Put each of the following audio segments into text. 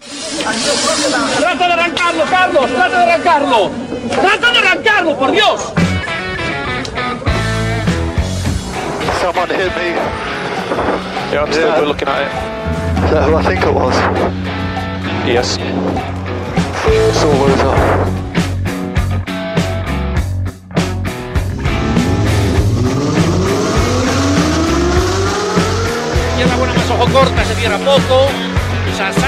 Trata de arrancarlo, Carlos, trata de arrancarlo. Trata de arrancarlo, por Dios. Someone hit me. Yeah, I'm still Yeah. looking at it. Is that who I think it was? Yes. It's all over. Izquierda buena más ojo corta, se cierra poco. Sasar.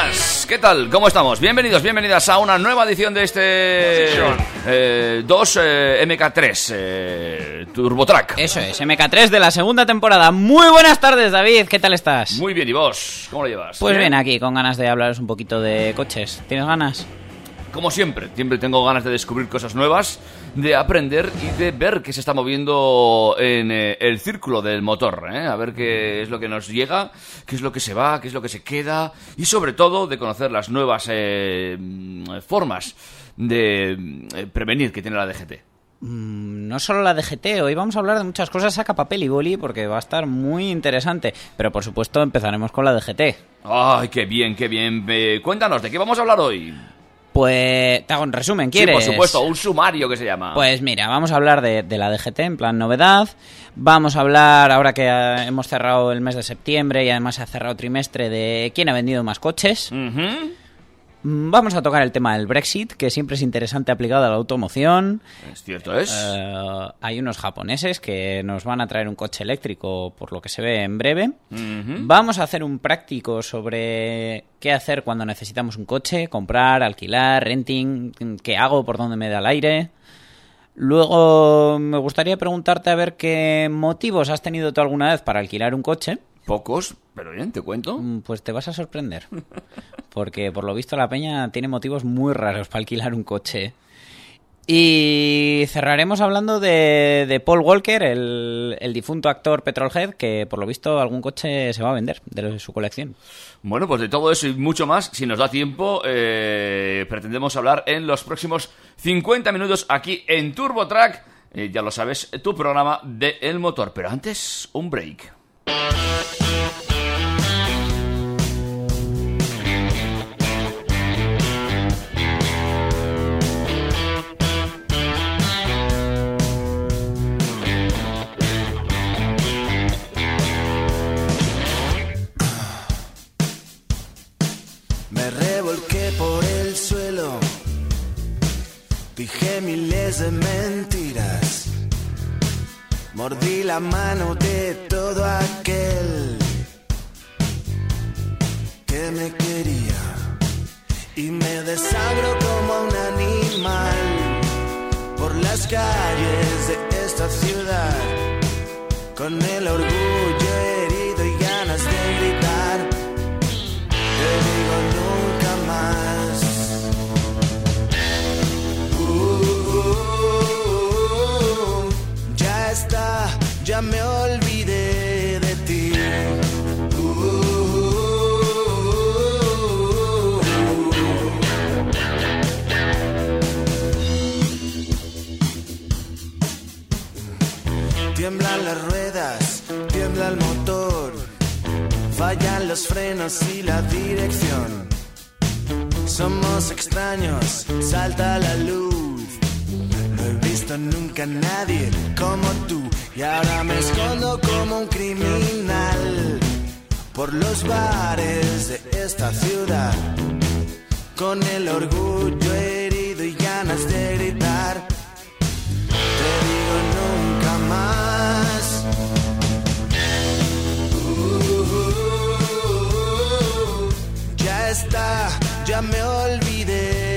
¿Qué tal? ¿Cómo estamos? Bienvenidos, bienvenidas a una nueva edición de este eh, 2 eh, MK3 eh, Turbo Track. Eso es, MK3 de la segunda temporada. Muy buenas tardes, David. ¿Qué tal estás? Muy bien, ¿y vos? ¿Cómo lo llevas? Pues bien, aquí, con ganas de hablaros un poquito de coches. ¿Tienes ganas? Como siempre, siempre tengo ganas de descubrir cosas nuevas, de aprender y de ver qué se está moviendo en eh, el círculo del motor. ¿eh? A ver qué es lo que nos llega, qué es lo que se va, qué es lo que se queda y sobre todo de conocer las nuevas eh, formas de mm, prevenir que tiene la DGT. Mm, No solo la DGT, hoy vamos a hablar de muchas cosas, saca papel y boli porque va a estar muy interesante. Pero por supuesto empezaremos con la DGT. Ay, qué bien, qué bien. Eh, cuéntanos, ¿de qué vamos a hablar hoy? Pues te hago un resumen, Sí, ¿quieres? por supuesto, un sumario que se llama. Pues mira, vamos a hablar de, de la DGT en plan novedad. Vamos a hablar, ahora que hemos cerrado el mes de septiembre y además se ha cerrado trimestre, de quién ha vendido más coches. Vamos a tocar el tema del Brexit, que siempre es interesante aplicado a la automoción. Es cierto, es. Eh, hay unos japoneses que nos van a traer un coche eléctrico, por lo que se ve en breve. Vamos a hacer un práctico sobre qué hacer cuando necesitamos un coche, comprar, alquilar, renting, qué hago, por dónde me da el aire. Luego me gustaría preguntarte a ver qué motivos has tenido tú alguna vez para alquilar un coche. Pocos, pero bien, te cuento. Mm, Pues te vas a sorprender. Porque por lo visto la peña tiene motivos muy raros para alquilar un coche. Y cerraremos hablando de, de Paul Walker, el, el difunto actor Petrolhead, que por lo visto algún coche se va a vender de su colección. Bueno, pues de todo eso y mucho más, si nos da tiempo, eh, pretendemos hablar en los próximos 50 minutos aquí en Turbo Track. Eh, ya lo sabes, tu programa de El Motor. Pero antes, un break. Dije miles de mentiras, mordí la mano de todo aquel que me quería. Y me desagro como un animal por las calles de esta ciudad con el orgullo ya me olvidé de ti. Tiemblan las ruedas, tiembla el motor. Fallan los frenos y la dirección. Somos extraños, salta la luz. No he visto nunca a nadie como tú. Y ahora me escondo como un criminal por los bares de esta ciudad. Con el orgullo herido y ganas de gritar. Te digo nunca más. Ya está, ya me olvidé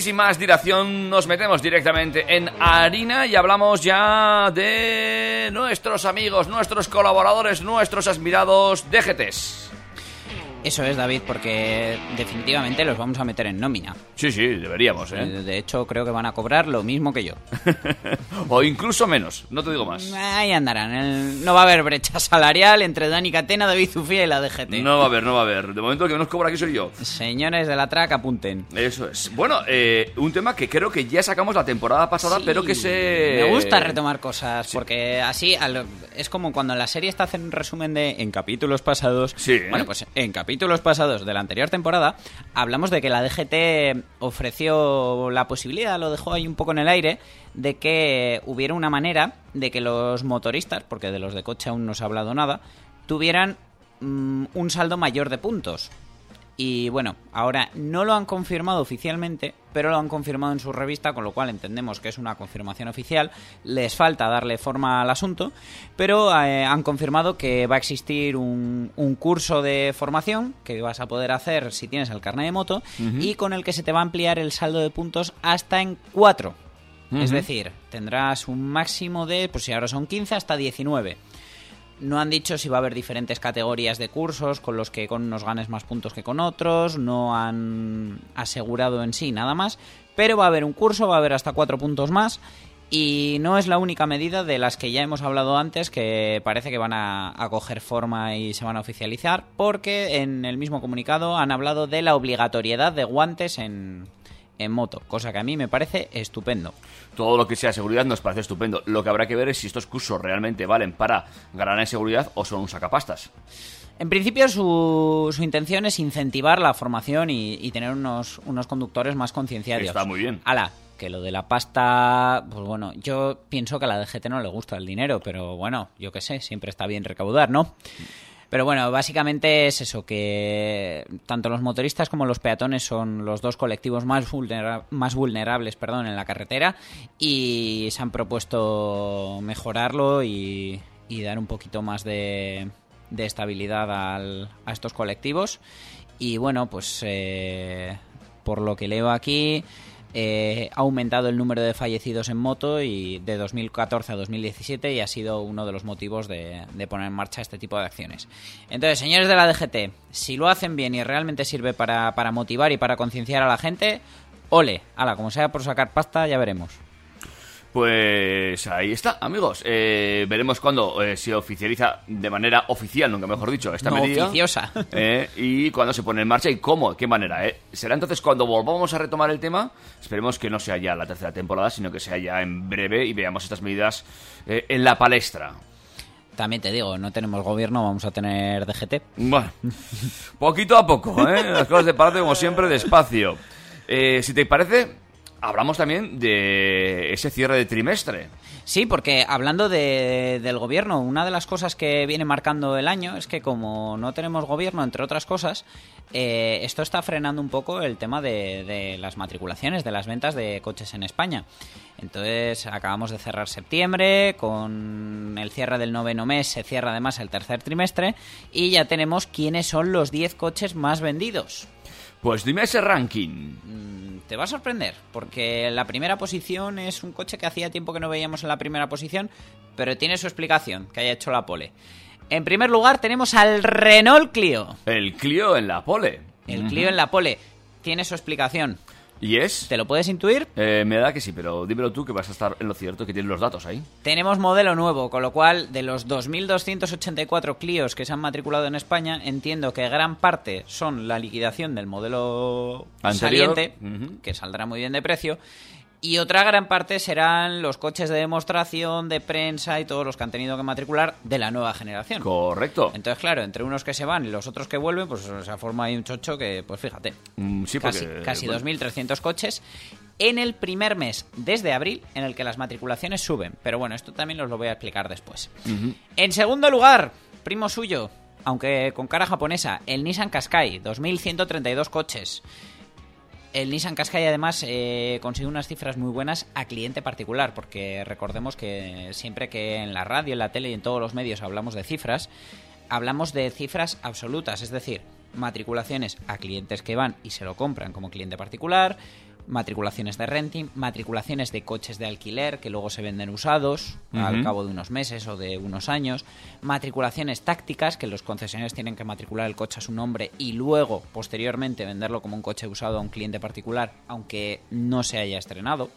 sin más dilación nos metemos directamente en harina y hablamos ya de nuestros amigos, nuestros colaboradores, nuestros admirados DGTs. Eso es, David, porque definitivamente los vamos a meter en nómina. Sí, sí, deberíamos, Eh. De hecho, creo que van a cobrar lo mismo que yo. o incluso menos, no te digo más. Ahí andarán. el- No va a haber brecha salarial entre Dani Catena, David Zufía y la DGT. No va a haber, no va a haber. De momento el que menos cobra aquí soy yo. Señores de la track, apunten. Eso es. Bueno, eh, un tema que creo que ya sacamos la temporada pasada, Sí, pero que se... Me gusta retomar cosas, porque así es como cuando en la serie está haciendo un resumen de en capítulos pasados. Sí. Bueno, pues en capítulos pasados de la anterior temporada hablamos de que la DGT ofreció la posibilidad, lo dejó ahí un poco en el aire, de que hubiera una manera de que los motoristas, porque de los de coche aún no se ha hablado nada, tuvieran mm, un saldo mayor de puntos. Y bueno, ahora no lo han confirmado oficialmente, pero lo han confirmado en su revista, con lo cual entendemos que es una confirmación oficial. Les falta darle forma al asunto, pero eh, han confirmado que va a existir un, un curso de formación que vas a poder hacer si tienes el carnet de moto y con el que se te va a ampliar el saldo de puntos hasta en 4. Es decir, tendrás un máximo de, pues si ahora son 15, hasta 19. No han dicho si va a haber diferentes categorías de cursos con los que con unos ganes más puntos que con otros, no han asegurado en sí nada más, pero va a haber un curso, va a haber hasta cuatro puntos más y no es la única medida de las que ya hemos hablado antes que parece que van a, a coger forma y se van a oficializar porque en el mismo comunicado han hablado de la obligatoriedad de guantes en, en moto, cosa que a mí me parece estupendo. Todo lo que sea seguridad nos parece estupendo. Lo que habrá que ver es si estos cursos realmente valen para ganar en seguridad o son un sacapastas. En principio su, su intención es incentivar la formación y, y tener unos, unos conductores más concienciados. Está muy bien. Ala, que lo de la pasta, pues bueno, yo pienso que a la DGT no le gusta el dinero, pero bueno, yo qué sé, siempre está bien recaudar, ¿no? Pero bueno, básicamente es eso, que tanto los motoristas como los peatones son los dos colectivos más, vulnera- más vulnerables perdón, en la carretera y se han propuesto mejorarlo y, y dar un poquito más de, de estabilidad a estos colectivos. Y bueno, pues eh, por lo que leo aquí, eh, ha aumentado el número de fallecidos en moto y de 2014 a 2017 y ha sido uno de los motivos de, poner en marcha este tipo de acciones. Entonces, señores de la DGT, si lo hacen bien y realmente sirve para, para motivar y para concienciar a la gente, ole, ala, como sea por sacar pasta, ya veremos. Pues ahí está, amigos. Eh, veremos cuándo eh, se oficializa de manera oficial, nunca mejor dicho, esta No medida. oficiosa. Eh, y cuándo se pone en marcha y cómo, qué manera. Eh. Será entonces cuando volvamos a retomar el tema. Esperemos que no sea ya la tercera temporada, sino que sea ya en breve y veamos estas medidas en la palestra. También te digo, no tenemos gobierno, vamos a tener DGT. Bueno, poquito a poco, ¿eh? Las cosas de parte, como siempre, despacio. Eh, si te parece, hablamos también de ese cierre de trimestre. Sí, porque hablando de- del gobierno, una de las cosas que viene marcando el año es que como no tenemos gobierno, entre otras cosas, eh, esto está frenando un poco el tema de, las matriculaciones, de las ventas de coches en España. Entonces acabamos de cerrar septiembre, con el cierre del noveno mes se cierra además el tercer trimestre y ya tenemos quiénes son los 10 coches más vendidos. Pues dime ese ranking. Mm, Te va a sorprender, porque la primera posición es un coche que hacía tiempo que no veíamos en la primera posición, pero tiene su explicación, que haya hecho la pole. En primer lugar tenemos al Renault Clio. El Clio en la pole. El Clio en la pole. Tiene su explicación. ¿Y es? ¿Te lo puedes intuir? Eh, me da que sí, pero dímelo tú que vas a estar en lo cierto, que tienes los datos ahí. Tenemos modelo nuevo, con lo cual de los 2.284 Clios que se han matriculado en España, entiendo que gran parte son la liquidación del modelo Anterior. saliente, Ujú. que saldrá muy bien de precio, y otra gran parte serán los coches de demostración, de prensa y todos los que han tenido que matricular de la nueva generación. Correcto. Entonces, claro, entre unos que se van y los otros que vuelven, pues se forma ahí un chocho que, pues fíjate, Mm, sí, casi, porque, casi bueno, 2.300 coches en el primer mes desde abril en el que las matriculaciones suben. Pero bueno, esto también os lo voy a explicar después. En segundo lugar, primo suyo, aunque con cara japonesa, el Nissan Qashqai, 2.132 coches. El Nissan Qashqai además eh, consigue unas cifras muy buenas a cliente particular, porque recordemos que siempre que en la radio, en la tele y en todos los medios hablamos de cifras, hablamos de cifras absolutas, es decir, matriculaciones a clientes que van y se lo compran como cliente particular, matriculaciones de renting, matriculaciones de coches de alquiler que luego se venden usados al cabo de unos meses o de unos años, matriculaciones tácticas que los concesionarios tienen que matricular el coche a su nombre y luego posteriormente venderlo como un coche usado a un cliente particular aunque no se haya estrenado.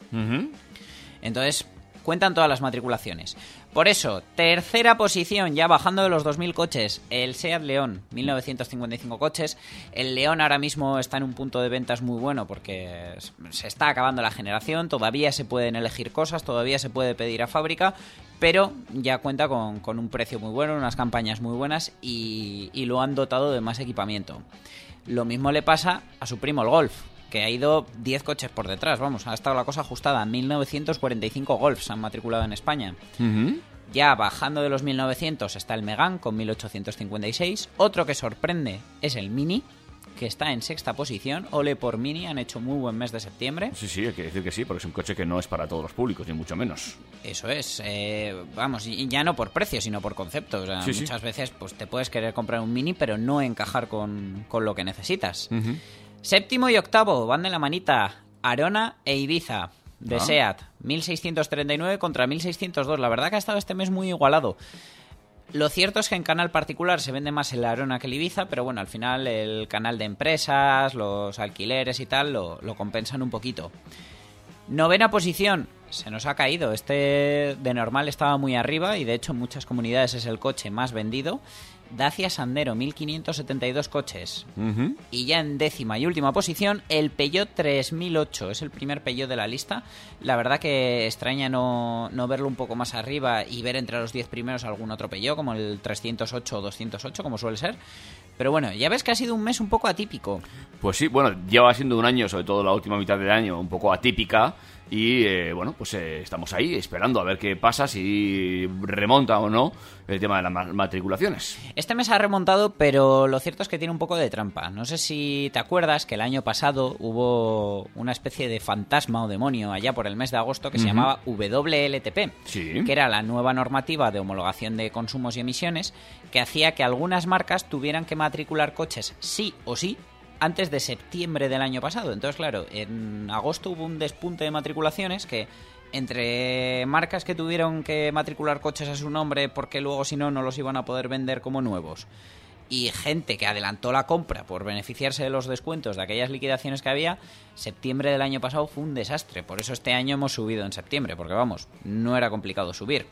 Entonces, cuentan todas las matriculaciones. Por eso, tercera posición, ya bajando de los 2.000 coches, el Seat León, 1955 coches. El León ahora mismo está en un punto de ventas muy bueno porque se está acabando la generación, todavía se pueden elegir cosas, todavía se puede pedir a fábrica, pero ya cuenta con, un precio muy bueno, unas campañas muy buenas y lo han dotado de más equipamiento. Lo mismo le pasa a su primo el Golf, que ha ido 10 coches por detrás, vamos, ha estado la cosa ajustada. 1945 Golf se han matriculado en España. Ya bajando de los 1900 está el Megan con 1856. Otro que sorprende es el Mini, que está en sexta posición. Ole por Mini, han hecho muy buen mes de septiembre. Sí, sí, hay que decir que sí, porque es un coche que no es para todos los públicos, ni mucho menos. Eso es, eh, vamos, y ya no por precio, sino por concepto. O sea, Sí, sí. muchas veces pues te puedes querer comprar un Mini, pero no encajar con, con lo que necesitas. Séptimo y octavo van de la manita Arona e Ibiza de Ah. SEAT. 1639 contra 1602. La verdad que ha estado este mes muy igualado. Lo cierto es que en canal particular se vende más el Arona que el Ibiza, pero bueno, al final el canal de empresas, los alquileres y tal lo, lo compensan un poquito. Novena posición, se nos ha caído. Este de normal estaba muy arriba y de hecho en muchas comunidades es el coche más vendido. Dacia Sandero, 1572 coches. Y ya en décima y última posición, el Peugeot 3008. Es el primer Peugeot de la lista. La verdad que extraña no, no verlo un poco más arriba y ver entre los 10 primeros algún otro Peugeot, como el 308 o 208, como suele ser. Pero bueno, ya ves que ha sido un mes un poco atípico. Pues sí, bueno, lleva siendo un año, sobre todo la última mitad del año, un poco atípica. Y eh, bueno, pues eh, estamos ahí esperando a ver qué pasa, si remonta o no el tema de las ma- matriculaciones. Este mes ha remontado, pero lo cierto es que tiene un poco de trampa. No sé si te acuerdas que el año pasado hubo una especie de fantasma o demonio allá por el mes de agosto que se llamaba WLTP, Sí. que era la nueva normativa de homologación de consumos y emisiones que hacía que algunas marcas tuvieran que matricular coches sí o sí antes de septiembre del año pasado. Entonces, claro, en agosto hubo un despunte de matriculaciones que entre marcas que tuvieron que matricular coches a su nombre porque luego si no no los iban a poder vender como nuevos y gente que adelantó la compra por beneficiarse de los descuentos de aquellas liquidaciones que había, septiembre del año pasado fue un desastre. Por eso este año hemos subido en septiembre, porque vamos, no era complicado subir.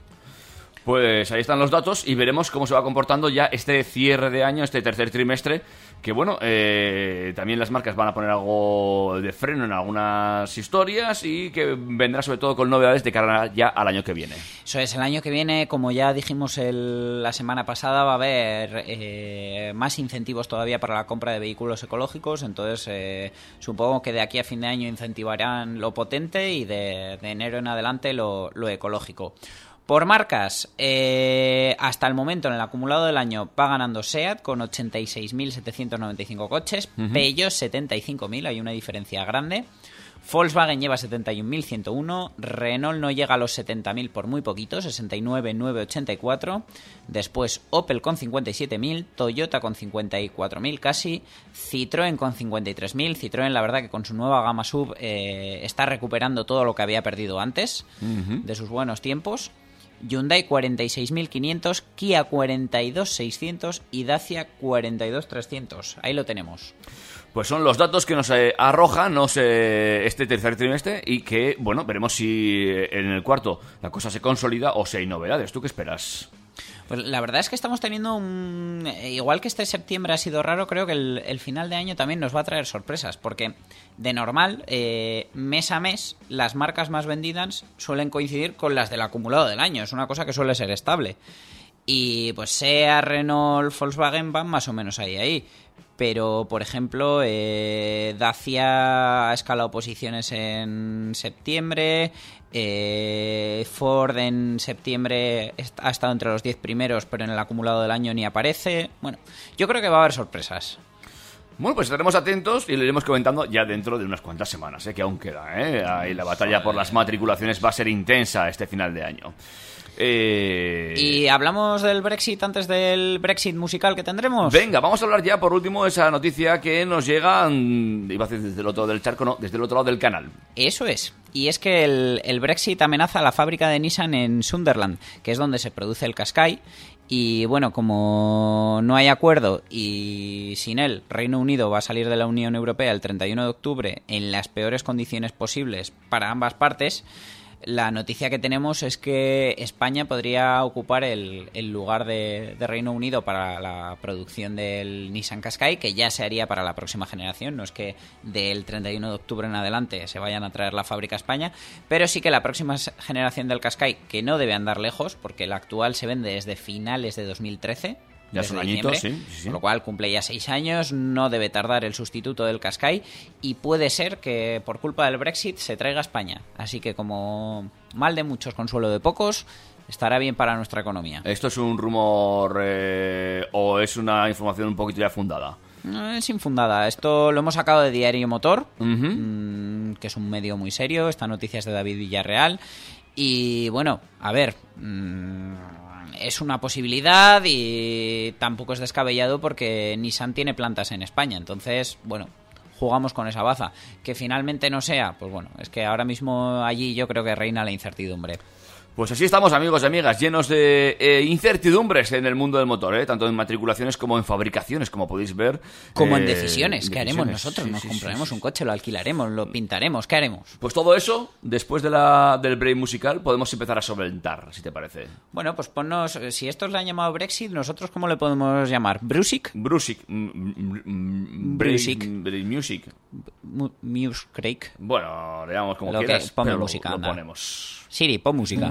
Pues ahí están los datos y veremos cómo se va comportando ya este cierre de año, este tercer trimestre. Que bueno, eh, también las marcas van a poner algo de freno en algunas historias y que vendrá sobre todo con novedades de cara ya al año que viene. Eso es, el año que viene, como ya dijimos el- la semana pasada, va a haber eh, más incentivos todavía para la compra de vehículos ecológicos. Entonces, eh, supongo que de aquí a fin de año incentivarán lo potente y de, enero en adelante lo ecológico. Por marcas, eh, hasta el momento en el acumulado del año va ganando SEAT con 86.795 coches, Peugeot 75.000, hay una diferencia grande. Volkswagen lleva 71.101, Renault no llega a los 70.000 por muy poquito, 69.984, después Opel con 57.000, Toyota con 54.000 casi, Citroën con 53.000, Citroën la verdad que con su nueva gama sub eh, está recuperando todo lo que había perdido antes de sus buenos tiempos. Hyundai 46.500, Kia 42.600 y Dacia 42.300. Ahí lo tenemos. Pues son los datos que nos eh, arroja no sé, este tercer trimestre y que, bueno, veremos si eh, en el cuarto la cosa se consolida o si hay novedades. ¿Tú qué esperas? Pues la verdad es que estamos teniendo un... eh, Igual que este septiembre ha sido raro, creo que el, final de año también nos va a traer sorpresas, porque de normal, eh, mes a mes, las marcas más vendidas suelen coincidir con las del acumulado del año. Es una cosa que suele ser estable. Y pues sea Renault, Volkswagen van más o menos ahí, ahí. Pero, por ejemplo, eh, Dacia ha escalado posiciones en septiembre. eh, Ford en septiembre ha estado entre los 10 primeros, pero en el acumulado del año ni aparece. Bueno, yo creo que va a haber sorpresas. Bueno, pues estaremos atentos y lo iremos comentando ya dentro de unas cuantas semanas, ¿eh? que aún queda. ¿eh? La batalla por las matriculaciones va a ser intensa este final de año. Eh, ¿Y hablamos del Brexit antes del Brexit musical que tendremos? Venga, vamos a hablar ya por último de esa noticia que nos llega, mm, iba a decir desde el otro del charco, no, desde el otro lado del canal. Eso es. Y es que el, el Brexit amenaza a la fábrica de Nissan en Sunderland, que es donde se produce el Qashqai. Y bueno, como no hay acuerdo y sin él Reino Unido va a salir de la Unión Europea el 31 de octubre en las peores condiciones posibles para ambas partes, la noticia que tenemos es que España podría ocupar el, lugar de, Reino Unido para la producción del Nissan Qashqai, que ya se haría para la próxima generación. No es que del 31 de octubre en adelante se vayan a traer la fábrica a España, pero sí que la próxima generación del Qashqai, que no debe andar lejos, porque la actual se vende desde finales de 2013. Ya son añitos, diciembre, sí, con lo cual cumple ya seis años, no debe tardar el sustituto del Qashqai y puede ser que por culpa del Brexit se traiga a España. Así que como mal de muchos, consuelo de pocos, estará bien para nuestra economía. ¿Esto es un rumor eh, o es una información un poquito ya fundada? No es infundada. Esto lo hemos sacado de Diario Motor, mm, que es un medio muy serio. Esta noticia es de David Villarreal. Y bueno, a ver, mm, es una posibilidad y tampoco es descabellado porque Nissan tiene plantas en España. Entonces, bueno, jugamos con esa baza. Que finalmente no sea, pues bueno, es que ahora mismo allí yo creo que reina la incertidumbre. Pues así estamos, amigos y amigas, llenos de eh, incertidumbres en el mundo del motor, ¿eh? tanto en matriculaciones como en fabricaciones, como podéis ver. Como en Eh, decisiones, ¿qué haremos nosotros? Sí, Nos sí, compraremos sí, un coche, lo alquilaremos, lo pintaremos, ¿qué haremos? Pues todo eso, después de la, del break musical, podemos empezar a solventar, si te parece. Bueno, pues ponnos, eh, si estos le han llamado Brexit, ¿nosotros cómo le podemos llamar? ¿Brusic? Brusic. mm, mm, mm, Brusic. music. Mu- Muse Craig. Bueno, le llamamos como Lo que- ponme pero música, lo, ponemos. Siri, pon música.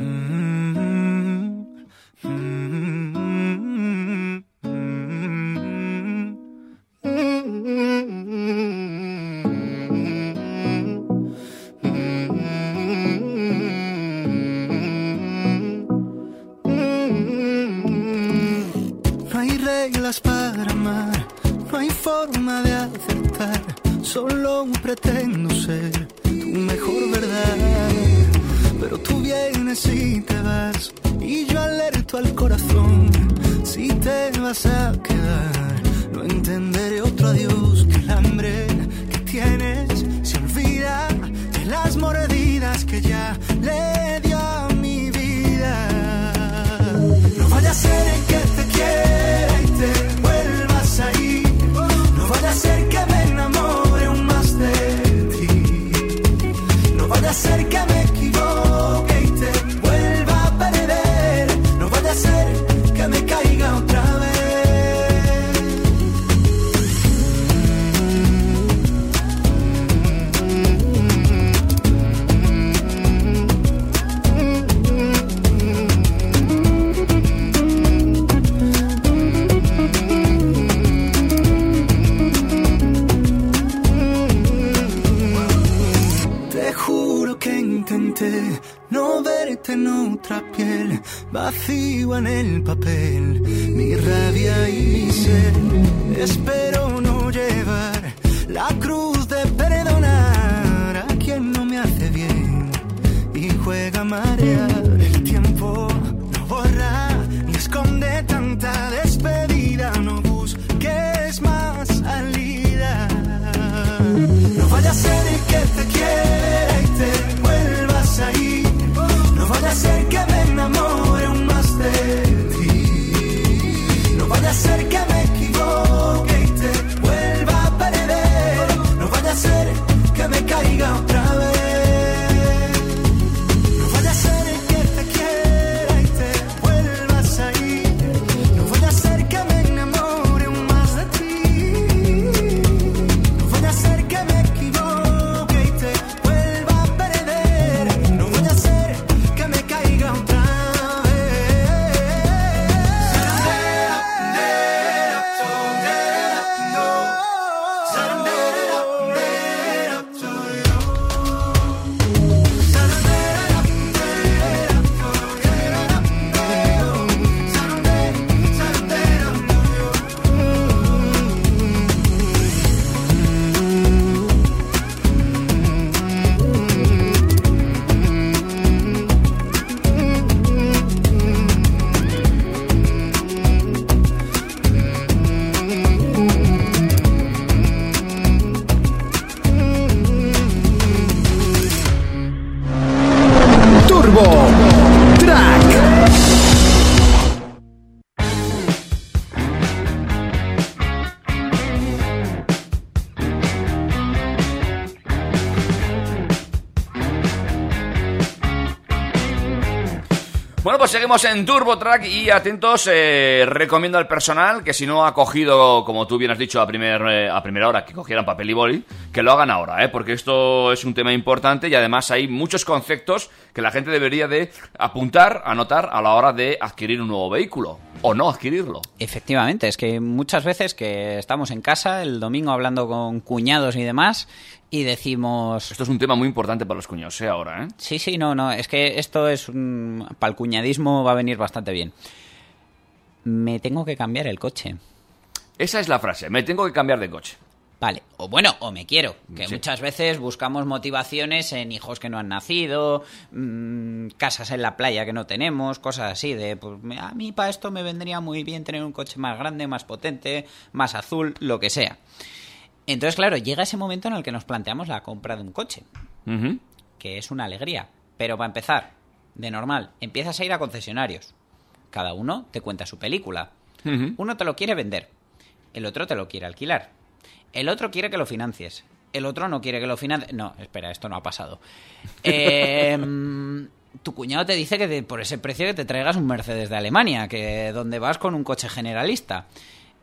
Solo pretendo ser tu mejor verdad. Pero tú vienes y te vas, y yo alerto al corazón. Si te vas a quedar, no entenderé otro adiós que el hambre que tienes se olvida de las mordidas que ya le dio a mi vida. No vaya a ser en otra piel, vacío en el papel, mi rabia y mi sed. Espero no llevar la cruz de perdonar a quien no me hace bien y juega a marear. El tiempo no borra ni esconde tanta despedida, no busques más salida. No vaya a ser que te quiera seguimos en Turbo Track y atentos, eh, recomiendo al personal que si no ha cogido, como tú bien has dicho a, primer, eh, a primera hora, que cogieran papel y boli, que lo hagan ahora, ¿eh? porque esto es un tema importante y además hay muchos conceptos que la gente debería de apuntar, anotar a la hora de adquirir un nuevo vehículo o no adquirirlo. Efectivamente, es que muchas veces que estamos en casa el domingo hablando con cuñados y demás y decimos... Esto es un tema muy importante para los cuñados, ¿eh? Ahora, ¿eh? Sí, sí, no, no, es que esto es un... para el cuñadismo va a venir bastante bien. Me tengo que cambiar el coche. Esa es la frase, me tengo que cambiar de coche. Vale, o bueno, o me quiero, que Sí. muchas veces buscamos motivaciones en hijos que no han nacido, mm, casas en la playa que no tenemos, cosas así, de pues a mí para esto me vendría muy bien tener un coche más grande, más potente, más azul, lo que sea. Entonces, claro, llega ese momento en el que nos planteamos la compra de un coche, que es una alegría. Pero para empezar, de normal, empiezas a ir a concesionarios. Cada uno te cuenta su película. Uno te lo quiere vender, el otro te lo quiere alquilar, el otro quiere que lo financies, el otro no quiere que lo financies. No, espera, esto no ha pasado. Eh, tu cuñado te dice que te- por ese precio que te traigas un Mercedes de Alemania, que donde vas con un coche generalista.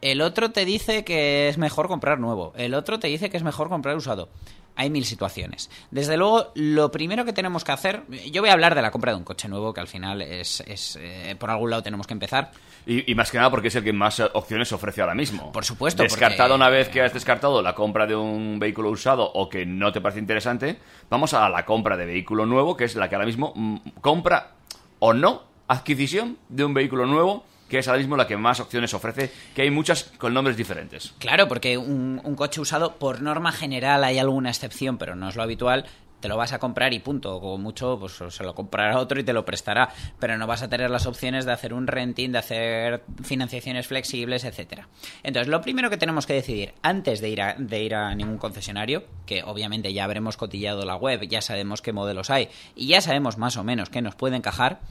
El otro te dice que es mejor comprar nuevo, el otro te dice que es mejor comprar usado. Hay mil situaciones. Desde luego, lo primero que tenemos que hacer, yo voy a hablar de la compra de un coche nuevo, que al final es, es, eh, por algún lado tenemos que empezar. Y, y más que nada porque es el que más eh, opciones ofrece ahora mismo. Por supuesto, Descartado porque- una vez que has descartado la compra de un vehículo usado o que no te parece interesante, vamos a la compra de vehículo nuevo, que es la que ahora mismo mm, compra o no adquisición de un vehículo nuevo, que es ahora mismo la que más opciones ofrece, que hay muchas con nombres diferentes. Claro, porque un, coche usado, por norma general, hay alguna excepción, pero no es lo habitual. Te lo vas a comprar y punto. Como mucho, pues se lo comprará otro y te lo prestará. Pero no vas a tener las opciones de hacer un renting, de hacer financiaciones flexibles, etcétera. Entonces, lo primero que tenemos que decidir antes de ir a, de ir a ningún concesionario, que obviamente ya habremos cotillado la web, ya sabemos qué modelos hay y ya sabemos más o menos qué nos puede encajar,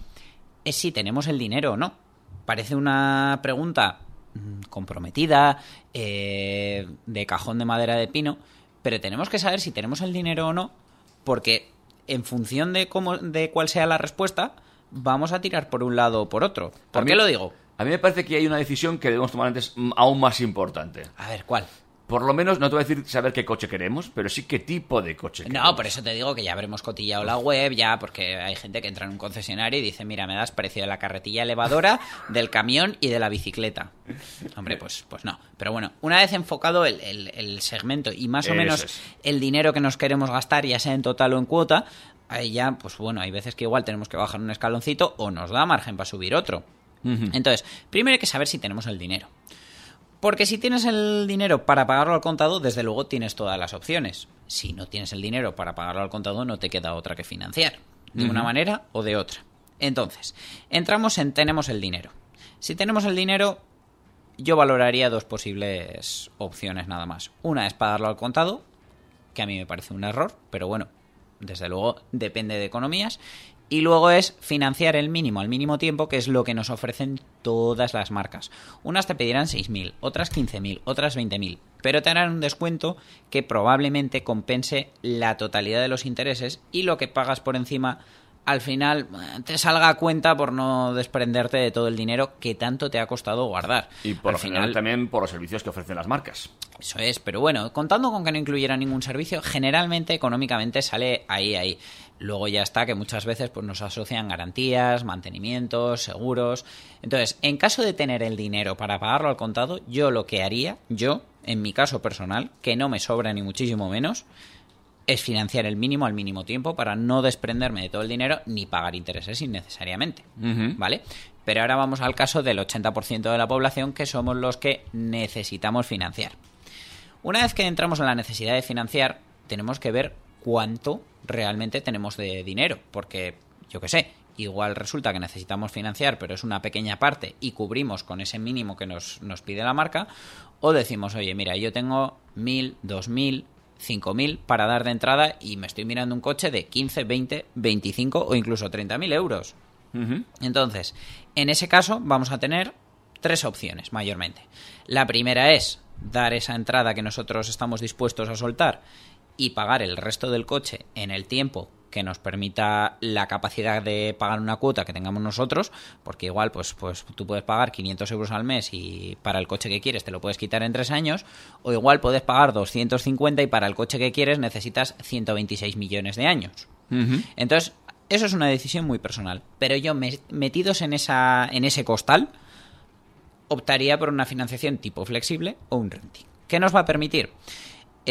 es si tenemos el dinero o no. Parece una pregunta mm, comprometida, eh, de cajón de madera de pino, pero tenemos que saber si tenemos el dinero o no, porque en función de cómo, de cuál sea la respuesta, vamos a tirar por un lado o por otro. ¿Por A qué mí- lo digo? A mí me parece que hay una decisión que debemos tomar antes mm, aún más importante. A ver, ¿cuál? Por lo menos, no te voy a decir saber qué coche queremos, pero sí qué tipo de coche No, queremos. por eso te digo que ya habremos cotillado la web, ya, porque hay gente que entra en un concesionario y dice, mira, me das precio de la carretilla elevadora, del camión y de la bicicleta. Hombre, pues, pues no. Pero bueno, una vez enfocado el, el- el segmento y más o Eso menos es. el dinero que nos queremos gastar, ya sea en total o en cuota, ahí ya, pues bueno, hay veces que igual tenemos que bajar un escaloncito o nos da margen para subir otro. Entonces, primero hay que saber si tenemos el dinero. Porque si tienes el dinero para pagarlo al contado, desde luego tienes todas las opciones. Si no tienes el dinero para pagarlo al contado, no te queda otra que financiar. De una manera o de otra. Entonces, entramos en tenemos el dinero. Si tenemos el dinero, yo valoraría dos posibles opciones nada más. Una es pagarlo al contado, que a mí me parece un error, pero bueno, desde luego depende de economías. Y luego es financiar el mínimo al mínimo tiempo, que es lo que nos ofrecen todas las marcas. Unas te pedirán 6.000, otras 15.000, otras 20.000, pero te harán un descuento que probablemente compense la totalidad de los intereses y lo que pagas por encima al final eh, te salga a cuenta por no desprenderte de todo el dinero que tanto te ha costado guardar. Y por al lo general también por los servicios que ofrecen las marcas. eso es, pero bueno, contando con que no incluyera ningún servicio, generalmente económicamente sale ahí, ahí. Luego ya está que muchas veces pues, nos asocian garantías, mantenimientos, seguros. Entonces, en caso de tener el dinero para pagarlo al contado, yo lo que haría, yo, en mi caso personal, que no me sobra ni muchísimo menos, es financiar el mínimo al mínimo tiempo para no desprenderme de todo el dinero ni pagar intereses innecesariamente. ¿Vale? Pero ahora vamos al caso del 80% de la población que somos los que necesitamos financiar. Una vez que entramos en la necesidad de financiar, tenemos que ver cuánto realmente tenemos de dinero, porque yo qué sé, igual resulta que necesitamos financiar, pero es una pequeña parte y cubrimos con ese mínimo que nos, nos pide la marca, o decimos, oye, mira, yo tengo mil, dos mil, cinco mil para dar de entrada y me estoy mirando un coche de 15, 20, 25 o incluso 30 mil euros. Ujú. Entonces, en ese caso vamos a tener tres opciones mayormente. La primera es dar esa entrada que nosotros estamos dispuestos a soltar y pagar el resto del coche en el tiempo que nos permita la capacidad de pagar una cuota que tengamos nosotros, porque igual pues, pues tú puedes pagar 500 euros al mes y para el coche que quieres te lo puedes quitar en tres años, o igual puedes pagar 250 y para el coche que quieres necesitas 126 millones de años. Entonces, eso es una decisión muy personal, pero yo me- metidos en, esa, en ese costal, optaría por una financiación tipo flexible o un renting. ¿Qué nos va a permitir?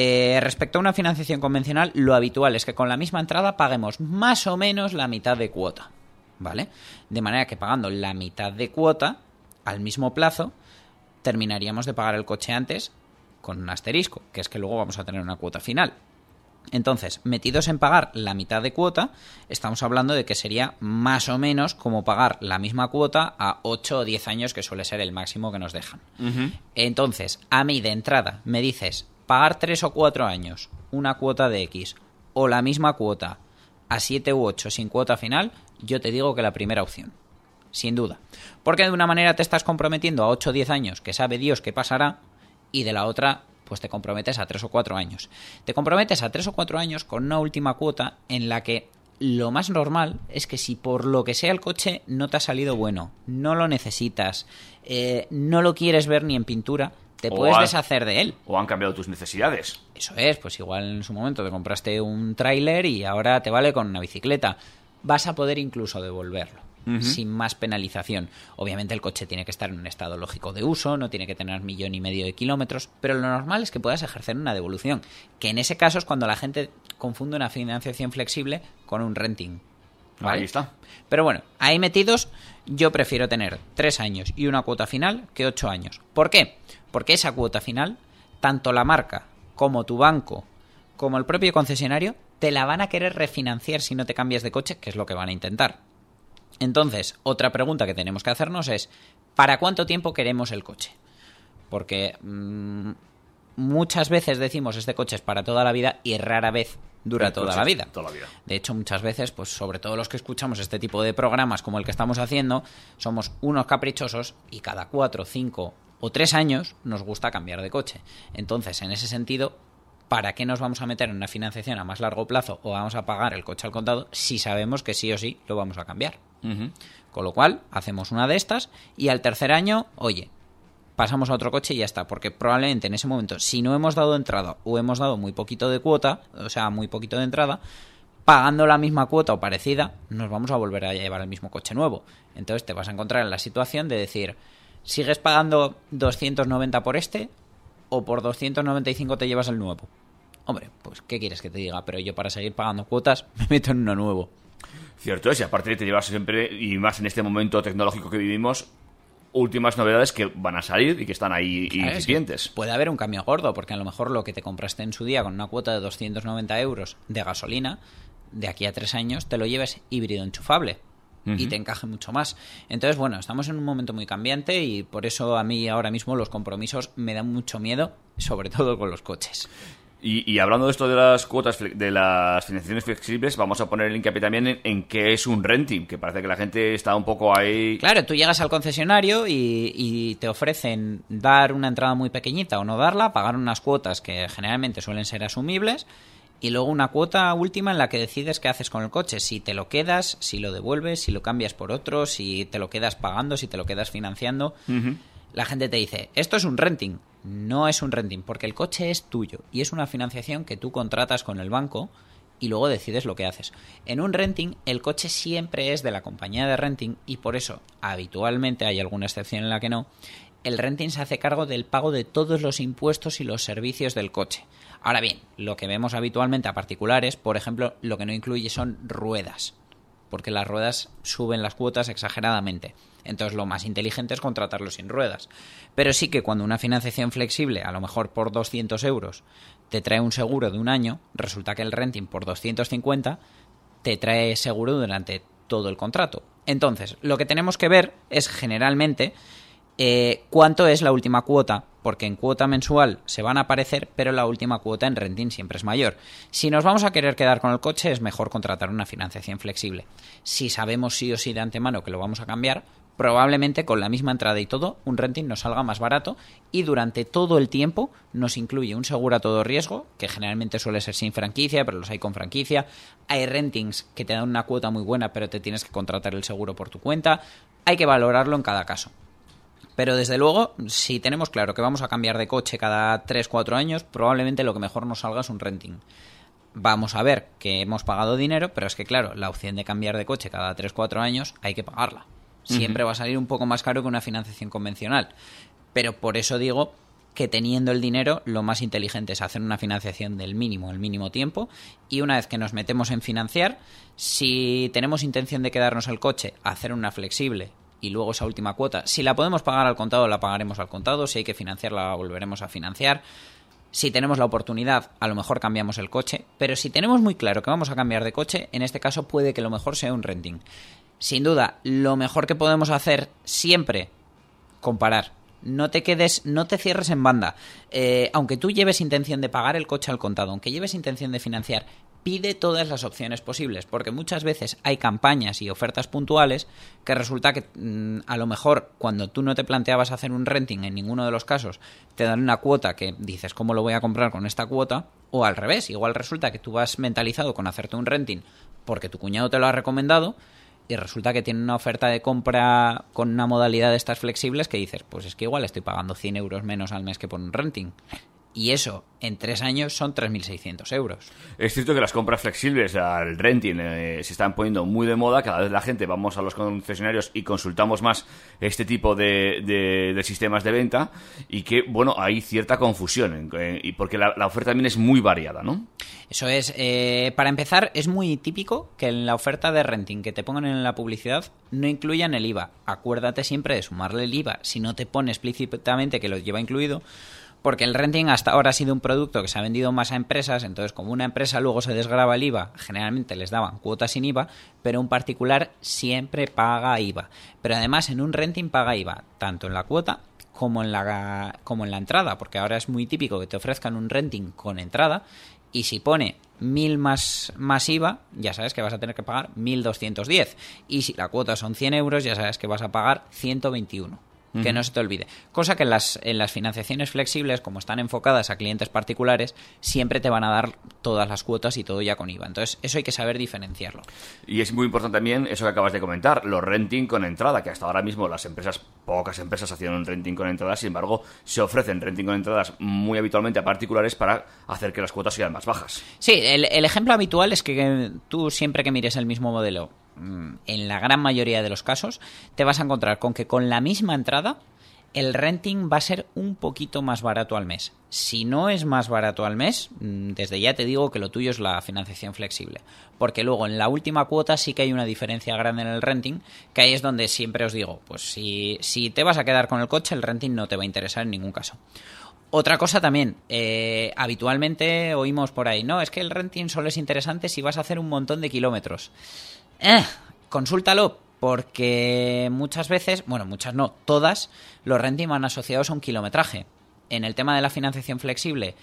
Eh, respecto a una financiación convencional, lo habitual es que con la misma entrada paguemos más o menos la mitad de cuota, ¿vale? De manera que pagando la mitad de cuota al mismo plazo, terminaríamos de pagar el coche antes con un asterisco, que es que luego vamos a tener una cuota final. Entonces, metidos en pagar la mitad de cuota, estamos hablando de que sería más o menos como pagar la misma cuota a 8 o 10 años, que suele ser el máximo que nos dejan. Entonces, a mí de entrada me dices pagar 3 o 4 años una cuota de X o la misma cuota a 7 u 8 sin cuota final, yo te digo que la primera opción. Sin duda. Porque de una manera te estás comprometiendo a 8 o 10 años, que sabe Dios qué pasará, y de la otra, pues te comprometes a 3 o 4 años. Te comprometes a 3 o 4 años con una última cuota en la que lo más normal es que si por lo que sea el coche no te ha salido bueno, no lo necesitas, eh, no lo quieres ver ni en pintura, te puedes has- deshacer de él. O han cambiado tus necesidades. Eso es, pues igual en su momento te compraste un tráiler y ahora te vale con una bicicleta. Vas a poder incluso devolverlo. Sin más penalización. Obviamente el coche tiene que estar en un estado lógico de uso, no tiene que tener millón y medio de kilómetros, pero lo normal es que puedas ejercer una devolución, que en ese caso es cuando la gente confunde una financiación flexible con un renting. ¿vale? Ahí está. Pero bueno, ahí metidos, yo prefiero tener tres años y una cuota final que ocho años. ¿Por qué? Porque esa cuota final, tanto la marca como tu banco, como el propio concesionario, te la van a querer refinanciar si no te cambias de coche, que es lo que van a intentar. Entonces, otra pregunta que tenemos que hacernos es, ¿para cuánto tiempo queremos el coche? Porque mm, muchas veces decimos este coche es para toda la vida y rara vez dura toda la vida. toda la vida. De hecho, muchas veces, pues sobre todo los que escuchamos este tipo de programas como el que estamos haciendo, somos unos caprichosos y cada cuatro, cinco o tres años nos gusta cambiar de coche. Entonces, en ese sentido, ¿para qué nos vamos a meter en una financiación a más largo plazo o vamos a pagar el coche al contado si sabemos que sí o sí lo vamos a cambiar? Con lo cual, hacemos una de estas y al tercer año, oye, pasamos a otro coche y ya está, porque probablemente en ese momento, si no hemos dado entrada o hemos dado muy poquito de cuota, o sea, muy poquito de entrada, pagando la misma cuota o parecida, nos vamos a volver a llevar el mismo coche nuevo. Entonces te vas a encontrar en la situación de decir, ¿sigues pagando 290 por este o por 295 te llevas el nuevo? Hombre, pues ¿qué quieres que te diga? Pero yo para seguir pagando cuotas me meto en uno nuevo. Cierto es, y aparte te llevas siempre, y más en este momento tecnológico que vivimos, últimas novedades que van a salir y que están ahí Claro, es que incipientes. Puede haber un cambio gordo, porque a lo mejor lo que te compraste en su día con una cuota de 290 euros de gasolina, de aquí a tres años te lo lleves híbrido enchufable. Y te encaje mucho más. Entonces, bueno, estamos en un momento muy cambiante y por eso a mí ahora mismo los compromisos me dan mucho miedo, sobre todo con los coches. Y, y hablando de esto de las cuotas, de las financiaciones flexibles, vamos a poner el hincapié también en, en qué es un renting, que parece que la gente está un poco ahí... Claro, tú llegas al concesionario y, y te ofrecen dar una entrada muy pequeñita o no darla, pagar unas cuotas que generalmente suelen ser asumibles y luego una cuota última en la que decides qué haces con el coche, si te lo quedas, si lo devuelves, si lo cambias por otro, si te lo quedas pagando, si te lo quedas financiando. La gente te dice, esto es un renting. No es un renting, porque el coche es tuyo y es una financiación que tú contratas con el banco y luego decides lo que haces. En un renting, el coche siempre es de la compañía de renting y por eso, habitualmente, hay alguna excepción en la que no, el renting se hace cargo del pago de todos los impuestos y los servicios del coche. Ahora bien, lo que vemos habitualmente a particulares, por ejemplo, lo que no incluye son ruedas, porque las ruedas suben las cuotas exageradamente. Entonces lo más inteligente es contratarlo sin ruedas. Pero sí que cuando una financiación flexible, a lo mejor por 200 euros, te trae un seguro de un año, resulta que el renting por 250 te trae seguro durante todo el contrato. Entonces, lo que tenemos que ver es generalmente eh, cuánto es la última cuota, porque en cuota mensual se van a aparecer, pero la última cuota en renting siempre es mayor. Si nos vamos a querer quedar con el coche, es mejor contratar una financiación flexible. Si sabemos sí o sí de antemano que lo vamos a cambiar, probablemente con la misma entrada y todo, un renting nos salga más barato y durante todo el tiempo nos incluye un seguro a todo riesgo, que generalmente suele ser sin franquicia, pero los hay con franquicia. Hay rentings que te dan una cuota muy buena, pero te tienes que contratar el seguro por tu cuenta. Hay que valorarlo en cada caso. Pero desde luego, si tenemos claro que vamos a cambiar de coche cada 3-4 años, probablemente lo que mejor nos salga es un renting. Vamos a ver que hemos pagado dinero, pero es que claro, la opción de cambiar de coche cada 3-4 años hay que pagarla. Siempre va a salir un poco más caro que una financiación convencional. Pero por eso digo que teniendo el dinero, lo más inteligente es hacer una financiación del mínimo, el mínimo tiempo, y una vez que nos metemos en financiar, si tenemos intención de quedarnos el coche, hacer una flexible y luego esa última cuota, si la podemos pagar al contado, la pagaremos al contado, si hay que financiarla, la volveremos a financiar. Si tenemos la oportunidad, a lo mejor cambiamos el coche, pero si tenemos muy claro que vamos a cambiar de coche, en este caso puede que lo mejor sea un renting. Sin duda, lo mejor que podemos hacer siempre, comparar. No te quedes, no te cierres en banda. Eh, aunque tú lleves intención de pagar el coche al contado, aunque lleves intención de financiar, pide todas las opciones posibles, porque muchas veces hay campañas y ofertas puntuales que resulta que mm, a lo mejor cuando tú no te planteabas hacer un renting en ninguno de los casos, te dan una cuota que dices, ¿cómo lo voy a comprar con esta cuota? O al revés, igual resulta que tú vas mentalizado con hacerte un renting porque tu cuñado te lo ha recomendado y resulta que tiene una oferta de compra con una modalidad de estas flexibles que dices, pues es que igual estoy pagando 100 euros menos al mes que por un renting. Y eso, en tres años, son 3.600 euros. Es cierto que las compras flexibles al renting eh, se están poniendo muy de moda. Cada vez la gente vamos a los concesionarios y consultamos más este tipo de, de- de sistemas de venta. Y que, bueno, hay cierta confusión. eh, y porque la, la oferta también es muy variada, ¿no? Eso es, eh, para empezar, es muy típico que en la oferta de renting que te pongan en la publicidad no incluyan el IVA. Acuérdate siempre de sumarle el IVA si no te pone explícitamente que lo lleva incluido, porque el renting hasta ahora ha sido un producto que se ha vendido más a empresas, entonces como una empresa luego se desgraba el IVA, generalmente les daban cuotas sin IVA, pero un particular siempre paga IVA. Pero además en un renting paga IVA, tanto en la cuota como en la como en la entrada, porque ahora es muy típico que te ofrezcan un renting con entrada y si pone 1000 más, más IVA, ya sabes que vas a tener que pagar 1210. Y si la cuota son 100 euros, ya sabes que vas a pagar 121. Que no se te olvide. Cosa que en las, en las financiaciones flexibles, como están enfocadas a clientes particulares, siempre te van a dar todas las cuotas y todo ya con IVA. Entonces, eso hay que saber diferenciarlo. Y es muy importante también eso que acabas de comentar, los renting con entrada, que hasta ahora mismo las empresas, pocas empresas hacían un renting con entrada, sin embargo, se ofrecen renting con entradas muy habitualmente a particulares para hacer que las cuotas sean más bajas. Sí, el, el ejemplo habitual es que tú siempre que mires el mismo modelo, en la gran mayoría de los casos, te vas a encontrar con que con la misma entrada el renting va a ser un poquito más barato al mes. Si no es más barato al mes, mm, desde ya te digo que lo tuyo es la financiación flexible. Porque luego en la última cuota sí que hay una diferencia grande en el renting, que ahí es donde siempre os digo, pues si, si te vas a quedar con el coche, el renting no te va a interesar en ningún caso. Otra cosa también, eh, habitualmente oímos por ahí, no, es que el renting solo es interesante si vas a hacer un montón de kilómetros. Eh, consúltalo, porque muchas veces, bueno, muchas no, todas, los renting van asociados a un kilometraje. En el tema de la financiación flexible,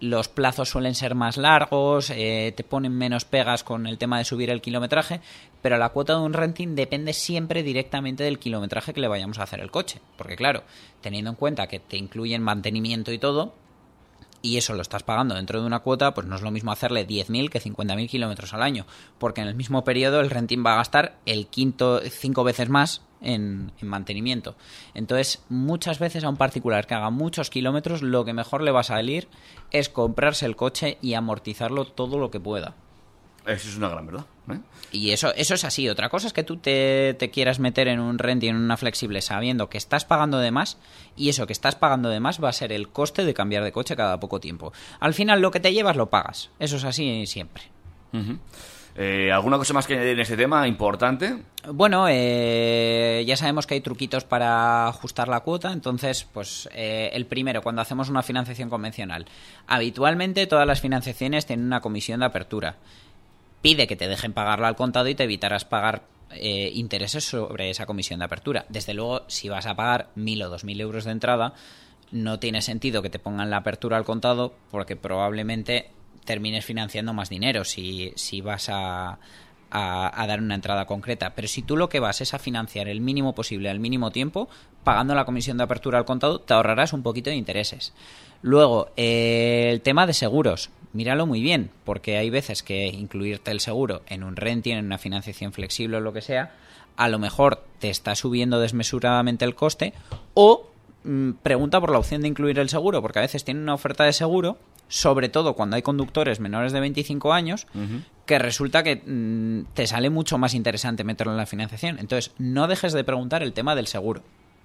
los plazos suelen ser más largos, eh, te ponen menos pegas con el tema de subir el kilometraje, pero la cuota de un renting depende siempre directamente del kilometraje que le vayamos a hacer el coche. Porque claro, teniendo en cuenta que te incluyen mantenimiento y todo, y eso lo estás pagando dentro de una cuota, pues no es lo mismo hacerle 10.000 que 50.000 kilómetros al año, porque en el mismo periodo el renting va a gastar el quinto, cinco veces más en, en mantenimiento. Entonces, muchas veces a un particular que haga muchos kilómetros, lo que mejor le va a salir es comprarse el coche y amortizarlo todo lo que pueda. Eso es una gran verdad. ¿Eh? Y eso, eso es así. Otra cosa es que tú te, te quieras meter en un renting, en una flexible, sabiendo que estás pagando de más y eso que estás pagando de más va a ser el coste de cambiar de coche cada poco tiempo. Al final lo que te llevas lo pagas. Eso es así siempre. Eh, ¿Alguna cosa más que añadir en este tema importante? Bueno, eh, ya sabemos que hay truquitos para ajustar la cuota, entonces, pues eh, el primero, cuando hacemos una financiación convencional. Habitualmente todas las financiaciones tienen una comisión de apertura. Pide que te dejen pagarla al contado y te evitarás pagar eh, intereses sobre esa comisión de apertura. Desde luego, si vas a pagar mil o dos mil euros de entrada, no tiene sentido que te pongan la apertura al contado porque probablemente termines financiando más dinero si, si vas a, a, dar una entrada concreta. Pero si tú lo que vas es a financiar el mínimo posible al mínimo tiempo, pagando la comisión de apertura al contado, te ahorrarás un poquito de intereses. Luego, eh, el tema de seguros. Míralo muy bien, porque hay veces que incluirte el seguro en un renting, en una financiación flexible o lo que sea, a lo mejor te está subiendo desmesuradamente el coste o mm, pregunta por la opción de incluir el seguro, porque a veces tienen una oferta de seguro, sobre todo cuando hay conductores menores de 25 años, que resulta que mm, te sale mucho más interesante meterlo en la financiación. Entonces, no dejes de preguntar el tema del seguro.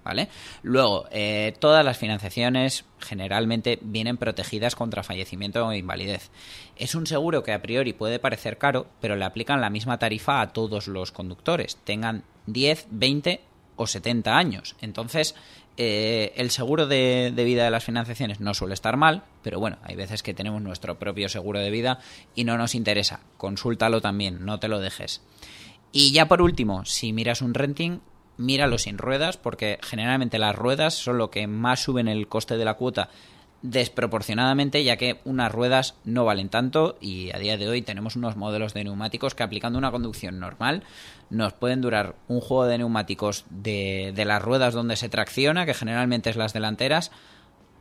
¿Vale? Luego, eh, todas las financiaciones generalmente vienen protegidas contra fallecimiento o invalidez. Es un seguro que a priori puede parecer caro, pero le aplican la misma tarifa a todos los conductores, tengan 10, 20 o 70 años. Entonces, eh, el seguro de, de vida de las financiaciones no suele estar mal, pero bueno, hay veces que tenemos nuestro propio seguro de vida y no nos interesa. Consúltalo también, no te lo dejes. Y ya por último, si miras un renting, míralo sin ruedas, porque generalmente las ruedas son lo que más suben el coste de la cuota desproporcionadamente, ya que unas ruedas no valen tanto y a día de hoy tenemos unos modelos de neumáticos que aplicando una conducción normal nos pueden durar un juego de neumáticos de, de las ruedas donde se tracciona, que generalmente es las delanteras,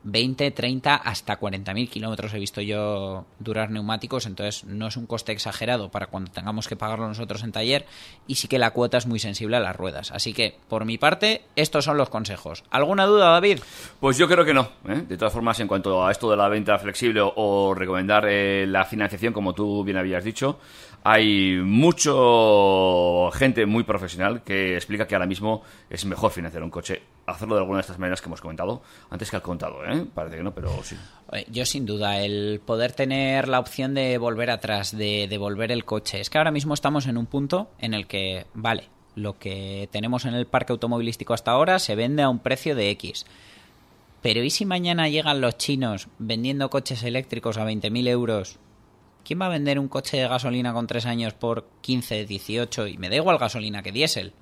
20, 30, hasta 40.000 kilómetros he visto yo durar neumáticos, entonces no es un coste exagerado para cuando tengamos que pagarlo nosotros en taller y sí que la cuota es muy sensible a las ruedas. Así que, por mi parte, estos son los consejos. ¿Alguna duda, David? Pues yo creo que no. ¿eh? De todas formas, en cuanto a esto de la venta flexible o, recomendar eh, la financiación, como tú bien habías dicho, hay mucho gente muy profesional que explica que ahora mismo es mejor financiar un coche, hacerlo de alguna de estas maneras que hemos comentado, antes que al contado, ¿eh? Parece que no, pero sí. Eh, Yo sin duda, el poder tener la opción de volver atrás, de devolver el coche. Es que ahora mismo estamos en un punto en el que, vale, lo que tenemos en el parque automovilístico hasta ahora se vende a un precio de X. Pero ¿y si mañana llegan los chinos vendiendo coches eléctricos a 20.000 euros? ¿Quién va a vender un coche de gasolina con 3 años por 15, 18? Y me da igual gasolina que diésel.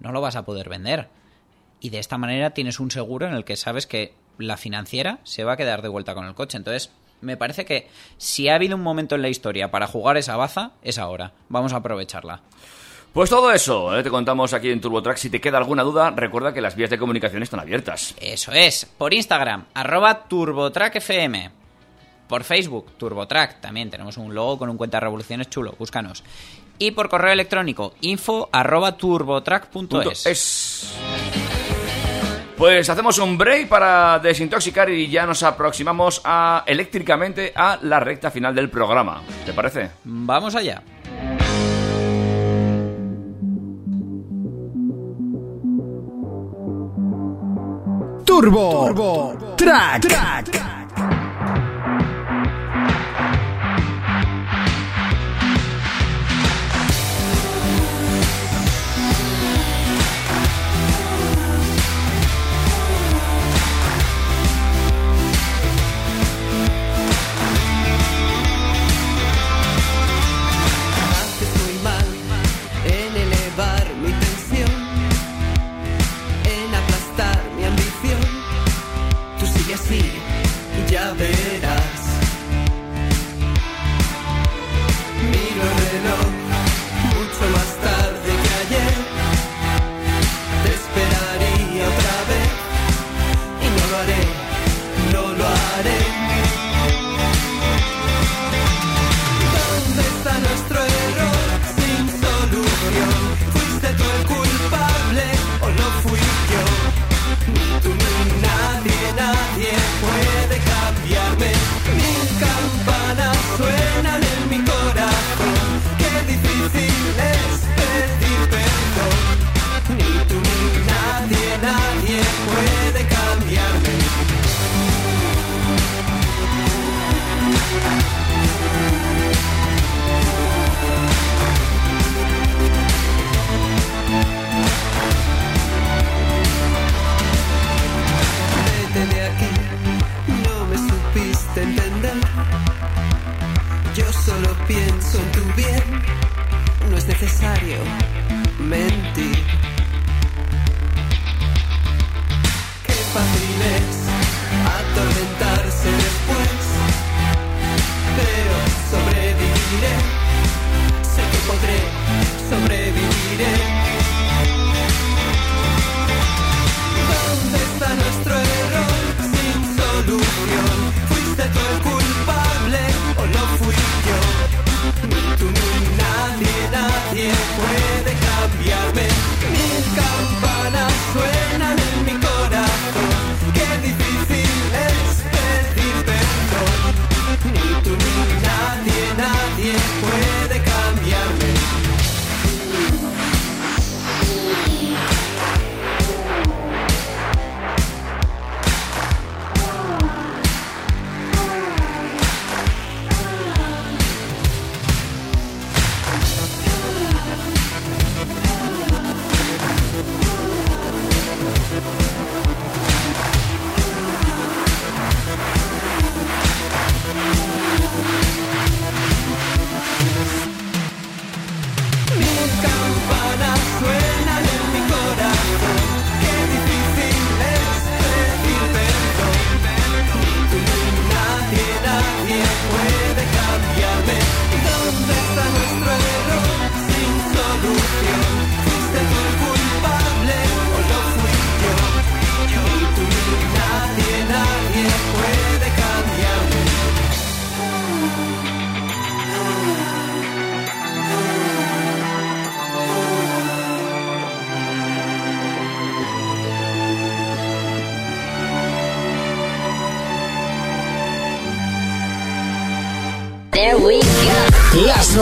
No lo vas a poder vender. Y de esta manera tienes un seguro en el que sabes que la financiera se va a quedar de vuelta con el coche. Entonces, me parece que si ha habido un momento en la historia para jugar esa baza, es ahora. Vamos a aprovecharla. Pues todo eso, ¿eh? te contamos aquí en TurboTrack. Si te queda alguna duda, recuerda que las vías de comunicación están abiertas. Eso es, por Instagram, arroba TurboTrackFM. Por Facebook, TurboTrack, también tenemos un logo con un cuenta revoluciones chulo, búscanos. Y por correo electrónico, info arroba turbotrack.es. Es. Pues hacemos un break para desintoxicar y ya nos aproximamos a eléctricamente a la recta final del programa. ¿Te parece? Vamos allá. Turbo, Track. Haces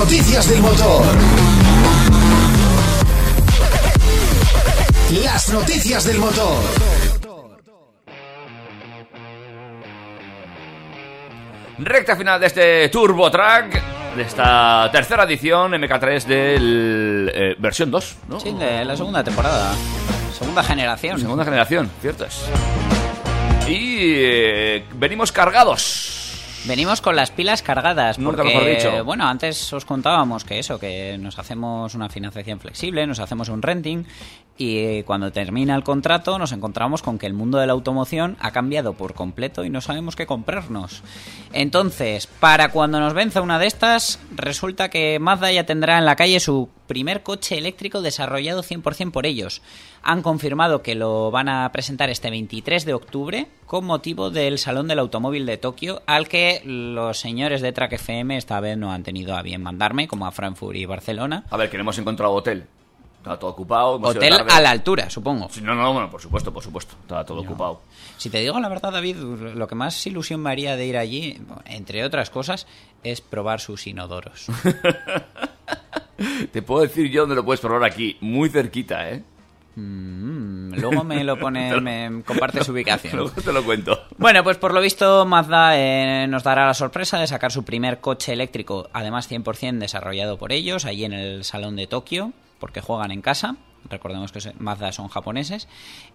noticias del motor. Las noticias del motor. Recta final de este Turbo Track, de esta tercera edición MK3 del eh, versión 2, ¿no? Sí, de la segunda temporada. Segunda generación. Segunda generación, cierto es. Y eh, venimos cargados. Venimos con las pilas cargadas. Nunca porque, mejor dicho. Bueno, antes os contábamos que eso, que nos hacemos una financiación flexible, nos hacemos un renting y cuando termina el contrato nos encontramos con que el mundo de la automoción ha cambiado por completo y no sabemos qué comprarnos. Entonces, para cuando nos venza una de estas, resulta que Mazda ya tendrá en la calle su primer coche eléctrico desarrollado 100% por ellos. Han confirmado que lo van a presentar este 23 de octubre con motivo del Salón del Automóvil de Tokio, al que los señores de Track FM esta vez no han tenido a bien mandarme, como a Frankfurt y Barcelona. A ver, que no hemos encontrado hotel. Estaba todo ocupado. Hotel a la altura, supongo. No, no, bueno, por supuesto, por supuesto. Estaba todo ocupado. Si te digo la verdad, David, lo que más ilusión me haría de ir allí, entre otras cosas, es probar sus inodoros. Te puedo decir yo dónde lo puedes probar aquí, muy cerquita, ¿eh? Mm, luego me lo pone, me comparte su ubicación. Luego te lo cuento. Bueno, pues por lo visto Mazda eh, nos dará la sorpresa de sacar su primer coche eléctrico, además 100% desarrollado por ellos, allí en el Salón de Tokio, porque juegan en casa. Recordemos que Mazda son japoneses.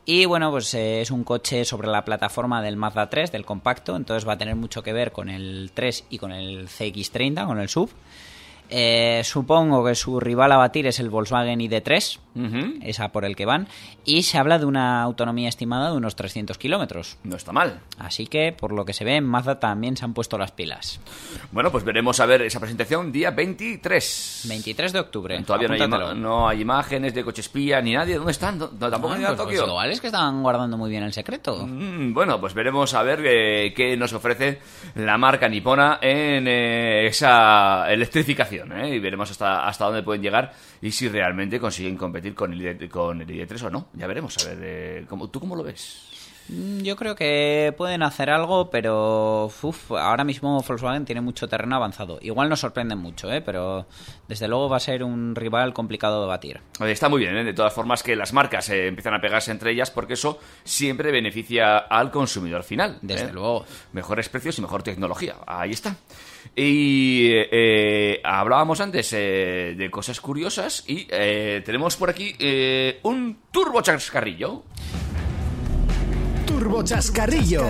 Y bueno, pues eh, es un coche sobre la plataforma del Mazda 3, del compacto, entonces va a tener mucho que ver con el 3 y con el CX30, con el SUV. Eh, supongo que su rival a batir es el Volkswagen ID3, Ujú. esa por el que van, y se habla de una autonomía estimada de unos 300 kilómetros. No está mal. Así que, por lo que se ve, en Mazda también se han puesto las pilas. Bueno, pues veremos a ver esa presentación día 23. 23 de octubre. Todavía no hay, no hay imágenes de coche espía ni nadie. ¿Dónde están? No- tampoco Ah, han ido a pues- pues Tokio. igual es que estaban guardando muy bien el secreto. Mm, Bueno, pues veremos a ver eh, qué nos ofrece la marca nipona en eh, esa electrificación. ¿Eh? Y veremos hasta, hasta dónde pueden llegar y si realmente consiguen competir con el, con el ID3 o no. Ya veremos. A ver, eh, ¿cómo- ¿tú cómo lo ves? Mm, Yo creo que pueden hacer algo, pero uf, ahora mismo Volkswagen tiene mucho terreno avanzado. Igual nos sorprenden mucho, ¿eh? pero desde luego va a ser un rival complicado de batir. Está muy bien, ¿eh? de todas formas, que las marcas eh, empiezan a pegarse entre ellas porque eso siempre beneficia al consumidor final. Desde ¿eh? luego. Mejores precios y mejor tecnología. Ahí está. Y eh, hablábamos antes eh, de cosas curiosas y eh, tenemos por aquí eh, un turbo chascarrillo. Turbo Chascarrillo.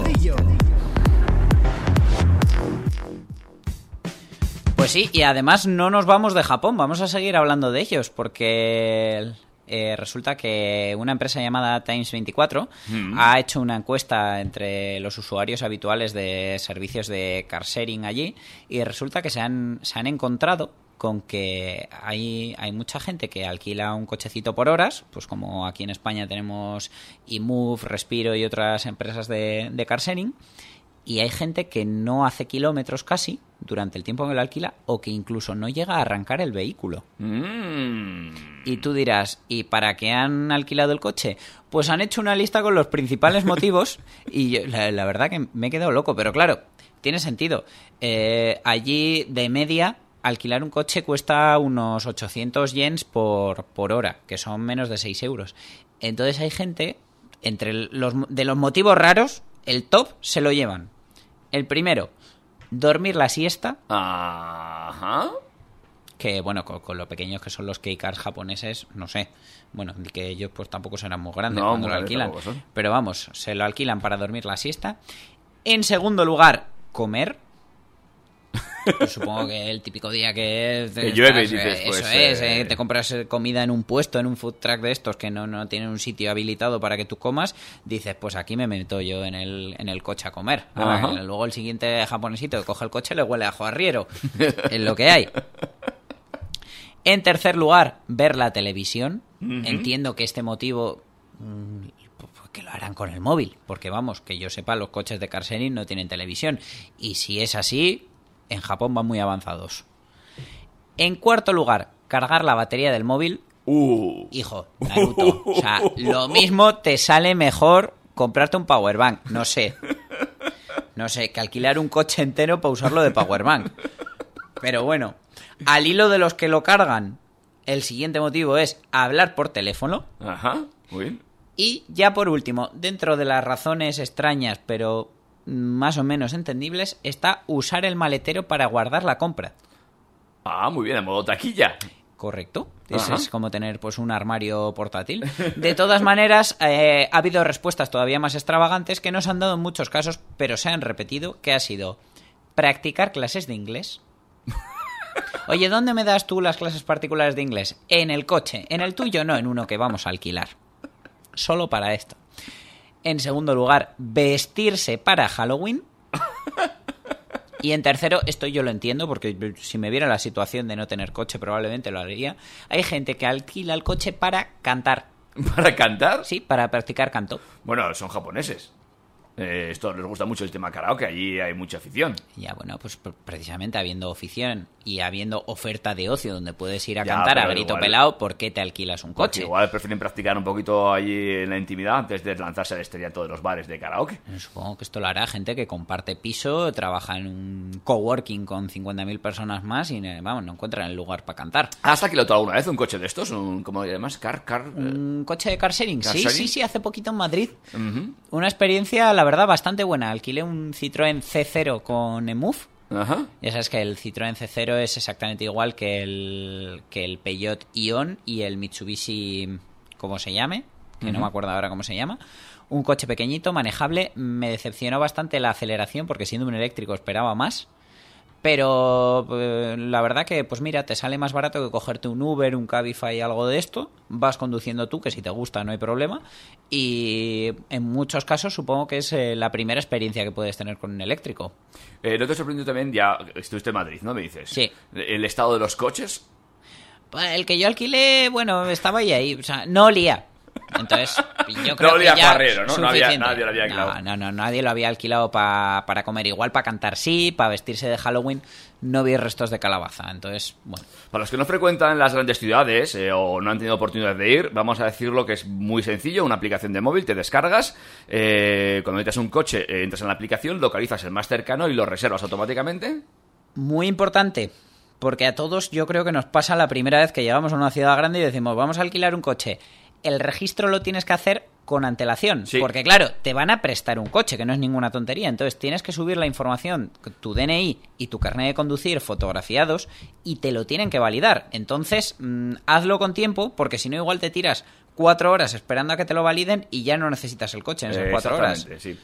Pues sí, y además no nos vamos de Japón, vamos a seguir hablando de ellos, porque eh, resulta que una empresa llamada Times24 ha hecho una encuesta entre los usuarios habituales de servicios de car sharing allí, y resulta que se han, se han encontrado con que hay, hay mucha gente que alquila un cochecito por horas, pues como aquí en España tenemos eMove, Respiro y otras empresas de, de car sharing, y hay gente que no hace kilómetros casi durante el tiempo que lo alquila o que incluso no llega a arrancar el vehículo. Mm. Y tú dirás, ¿y para qué han alquilado el coche? Pues han hecho una lista con los principales motivos y yo- la, la verdad que me he quedado loco, pero claro, tiene sentido. Eh, allí de media alquilar un coche cuesta unos 800 yens por, por hora, que son menos de 6 euros. Entonces hay gente, entre los, de los motivos raros, el top se lo llevan. El primero, dormir la siesta, Ajá. que bueno, con, con lo pequeños que son los K-Cars japoneses, no sé. Bueno, que ellos pues tampoco serán muy grandes No, cuando lo alquilan. Pero vamos, se lo alquilan para dormir la siesta. En segundo lugar, comer. Pues supongo que el típico día que es... Que llueve y estás, dices, eh, pues, Eso es, eh, eh, te compras comida en un puesto, en un food truck de estos que no, no tienen un sitio habilitado para que tú comas, dices, pues aquí me meto yo en el, en el coche a comer. Ahora, luego el siguiente japonesito que coge el coche le huele a ajo arriero. es lo que hay. En tercer lugar, ver la televisión. Entiendo que este motivo mm, que lo harán con el móvil, porque vamos, que yo sepa, los coches de car sharing no tienen televisión. Y si es así, en Japón van muy avanzados. En cuarto lugar, cargar la batería del móvil. Uh. Hijo, Naruto. O sea, lo mismo te sale mejor comprarte un powerbank. No sé. No sé, que alquilar un coche entero para usarlo de powerbank. Pero bueno, al hilo de los que lo cargan, el siguiente motivo es hablar por teléfono. Ajá, muy bien. Y ya por último, dentro de las razones extrañas pero más o menos entendibles, está usar el maletero para guardar la compra. Ah, muy bien, en modo taquilla. Correcto. Eso es como tener pues un armario portátil. De todas maneras, eh, ha habido respuestas todavía más extravagantes que nos han dado en muchos casos, pero se han repetido, que ha sido practicar clases de inglés. Oye, ¿dónde me das tú las clases particulares de inglés? En el coche. En el tuyo no, en uno que vamos a alquilar. Solo para esto. En segundo lugar, vestirse para Halloween. Y en tercero, esto yo lo entiendo, porque si me viera la situación de no tener coche, probablemente lo haría. Hay gente que alquila el coche para cantar. ¿Para cantar? Sí, para practicar canto. Bueno, son japoneses. Eh, esto les gusta mucho el tema karaoke, allí hay mucha afición. Ya, bueno, pues pr- precisamente habiendo afición y habiendo oferta de ocio donde puedes ir a Ya, cantar a grito igual- pelado, ¿por qué te alquilas un Porque coche? igual prefieren practicar un poquito allí en la intimidad antes de lanzarse al estrellato de los bares de karaoke. Supongo que esto lo hará gente que comparte piso, trabaja en un coworking con 50.000 personas más y, eh, vamos, no encuentran el lugar para cantar. ¿Has alquilado alguna vez un coche de estos? Un, ¿Cómo le llamas? Car, car... eh, ¿Un coche de car sharing? ¿Car sí, sharing? sí, sí, hace poquito en Madrid. Una experiencia, la verdad, bastante buena. Alquilé un Citroën C0 con. Ajá. Ya sabes que el Citroën C0 es exactamente igual que el, que el Peugeot Ion y el Mitsubishi, ¿cómo se llame? Que no me acuerdo ahora cómo se llama. Un coche pequeñito, manejable. Me decepcionó bastante la aceleración porque siendo un eléctrico esperaba más. Pero eh, la verdad que, pues mira, te sale más barato que cogerte un Uber, un Cabify, algo de esto. Vas conduciendo tú, que si te gusta no hay problema. Y en muchos casos supongo que es eh, la primera experiencia que puedes tener con un eléctrico. Eh, ¿No te sorprendió también, ya estuviste en Madrid, ¿no? Me dices. Sí. El estado de los coches. El que yo alquilé, bueno, estaba ahí, ahí, o sea, no olía. Entonces, yo creo olía que ya ¿no? No había- nadie lo había alquilado. No, no, no, nadie lo había alquilado pa- para comer. Igual para cantar sí, para vestirse de Halloween no vi restos de calabaza. Entonces, bueno, Para los que no frecuentan las grandes ciudades eh, o no han tenido oportunidad de ir, vamos a decirlo que es muy sencillo, una aplicación de móvil, te descargas, eh, cuando metes un coche, eh, entras en la aplicación, localizas el más cercano y lo reservas automáticamente. muy importante. Porque a todos yo creo que nos pasa la primera vez que llegamos a una ciudad grande y decimos, vamos a alquilar un coche. El registro lo tienes que hacer con antelación. Sí. Porque claro, te van a prestar un coche, que no es ninguna tontería. Entonces tienes que subir la información, tu DNI y tu carnet de conducir fotografiados y te lo tienen que validar. Entonces, mm, hazlo con tiempo, porque si no igual te tiras cuatro horas esperando a que te lo validen y ya no necesitas el coche en esas Eh, cuatro horas. sí.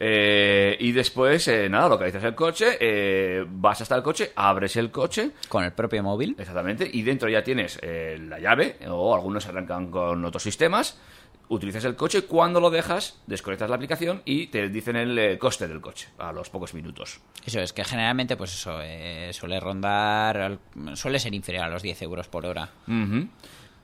Eh, y después, eh, nada, localizas el coche, eh, vas hasta el coche, abres el coche, Con el propio móvil. exactamente, y dentro ya tienes eh, la llave, o algunos arrancan con otros sistemas, utilizas el coche, cuando lo dejas, desconectas la aplicación y te dicen el eh, coste del coche a los pocos minutos. Eso es que generalmente, pues eso, eh, suele rondar, suele ser inferior a los 10 euros por hora.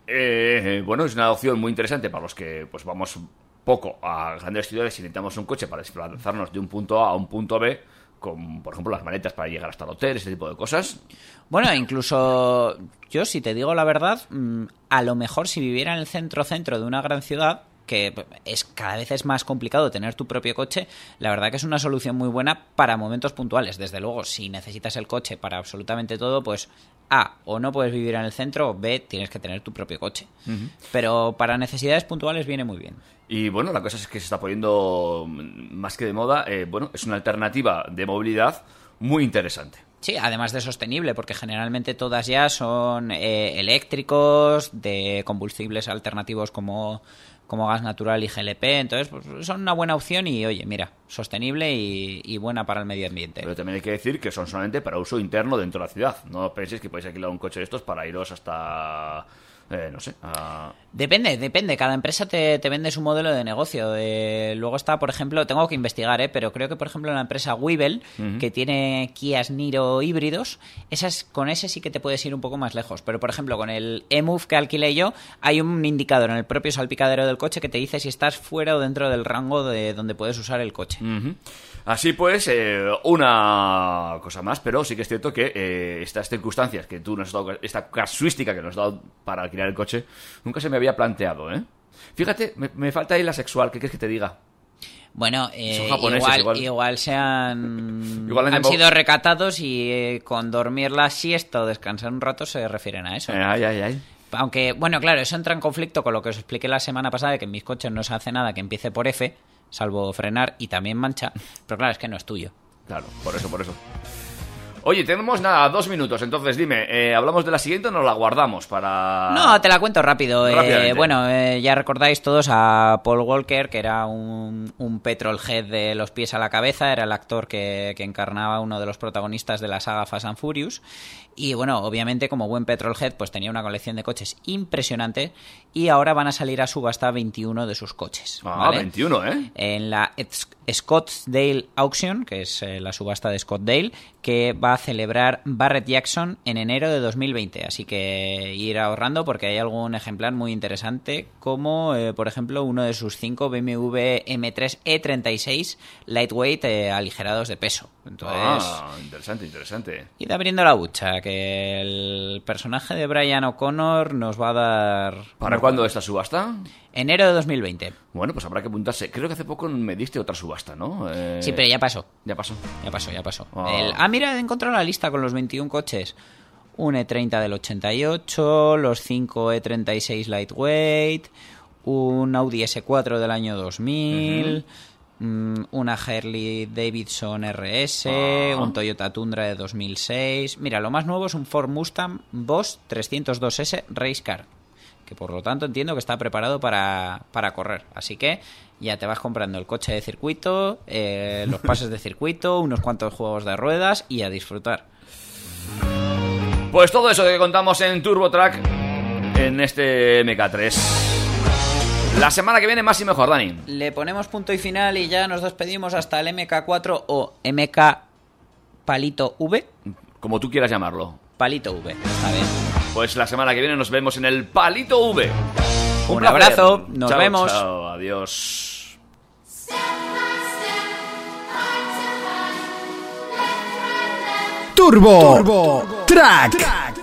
Eh, bueno, es una opción muy interesante para los que pues vamos poco a grandes ciudades y necesitamos un coche para desplazarnos de un punto A a un punto B, con, por ejemplo, las maletas para llegar hasta el hotel, ese tipo de cosas. Bueno, incluso yo, si te digo la verdad, mm, a lo mejor si viviera en el centro-centro de una gran ciudad, que es cada vez es más complicado tener tu propio coche, la verdad que es una solución muy buena para momentos puntuales. Desde luego, si necesitas el coche para absolutamente todo, pues A, o no puedes vivir en el centro, o B, tienes que tener tu propio coche. Pero para necesidades puntuales viene muy bien. Y bueno, la cosa es que se está poniendo más que de moda. eh, bueno, es una alternativa de movilidad muy interesante. Sí, además de sostenible, porque generalmente todas ya son eh, eléctricos, de combustibles alternativos como como gas natural y GLP. Entonces, pues, son una buena opción y, oye, mira, sostenible y, y buena para el medio ambiente. Pero también hay que decir que son solamente para uso interno dentro de la ciudad. No penséis que podéis alquilar un coche de estos para iros hasta... eh, no sé, a... Depende, depende. Cada empresa te, te vende su modelo de negocio. De- luego está, por ejemplo, tengo que investigar, ¿eh? pero creo que, por ejemplo, la empresa Weevil, que tiene Kias Niro híbridos, esas, con ese sí que te puedes ir un poco más lejos. Pero, por ejemplo, con el eMove que alquilé yo, hay un indicador en el propio salpicadero del coche que te dice si estás fuera o dentro del rango de donde puedes usar el coche. Así pues, eh, una cosa más, pero sí que es cierto que eh, estas circunstancias que tú nos has dado, esta casuística que nos has dado para alquilar el coche, nunca se me había planteado, ¿eh? Fíjate, me, me falta ahí la sexual, ¿qué quieres que te diga? Bueno, eh, igual, igual. igual se han, Igual han sido recatados y eh, con dormir la siesta o descansar un rato se refieren a eso. Eh, ay, ay, ay. Aunque, bueno, claro, eso entra en conflicto con lo que os expliqué la semana pasada, de que en mis coches no se hace nada que empiece por F, salvo frenar y también mancha, pero claro, es que no es tuyo. Claro, por eso, por eso. Oye, tenemos nada, dos minutos, entonces dime, eh, ¿hablamos de la siguiente o nos la guardamos para...? No, te la cuento rápido. Eh, bueno, eh, ya recordáis todos a Paul Walker, que era un, un petrolhead de los pies a la cabeza, era el actor que, que encarnaba uno de los protagonistas de la saga Fast and Furious. Y bueno, obviamente como buen petrolhead, pues tenía una colección de coches impresionante y ahora van a salir a subasta 21 de sus coches. Ah, ¿vale? 21, ¿eh? en la Scottsdale Auction, que es eh, la subasta de Scottsdale, que va a celebrar Barrett Jackson en enero de 2020. Así que ir ahorrando porque hay algún ejemplar muy interesante, como eh, por ejemplo uno de sus cinco BMW M3 E36 Lightweight eh, aligerados de peso. Entonces, Ah, interesante, interesante. id abriendo la bucha, que el personaje de Brian O'Connor nos va a dar... ¿Para cuándo esta subasta? Enero de 2020. Bueno, pues habrá que apuntarse. Creo que hace poco me diste otra subasta, ¿no? Eh, Sí, pero ya pasó. Ya pasó. Ya pasó, ya pasó. Ah. El- ah, mira, he encontrado la lista con los 21 coches. Un E30 del 88, los 5 E36 Lightweight, un Audi S4 del año 2000, mm, una Harley Davidson RS, Ah. un Toyota Tundra de 2006. Mira, lo más nuevo es un Ford Mustang Boss 302S Race Car, que por lo tanto entiendo que está preparado para, para correr. Así que ya te vas comprando el coche de circuito, eh, los pases de circuito, unos cuantos juegos de ruedas y a disfrutar. Pues todo eso que contamos en Turbo Track en este MK3. La semana que viene más y mejor, Dani. Le ponemos punto y final y ya nos despedimos hasta el MK4 o MK Palito V. Como tú quieras llamarlo. Palito V, está bien. Pues la semana que viene nos vemos en el Palito V. Un abrazo, nos Chao, vemos. chao, adiós. Turbo, Turbo Track.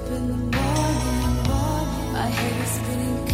up in the morning. My head is spinning.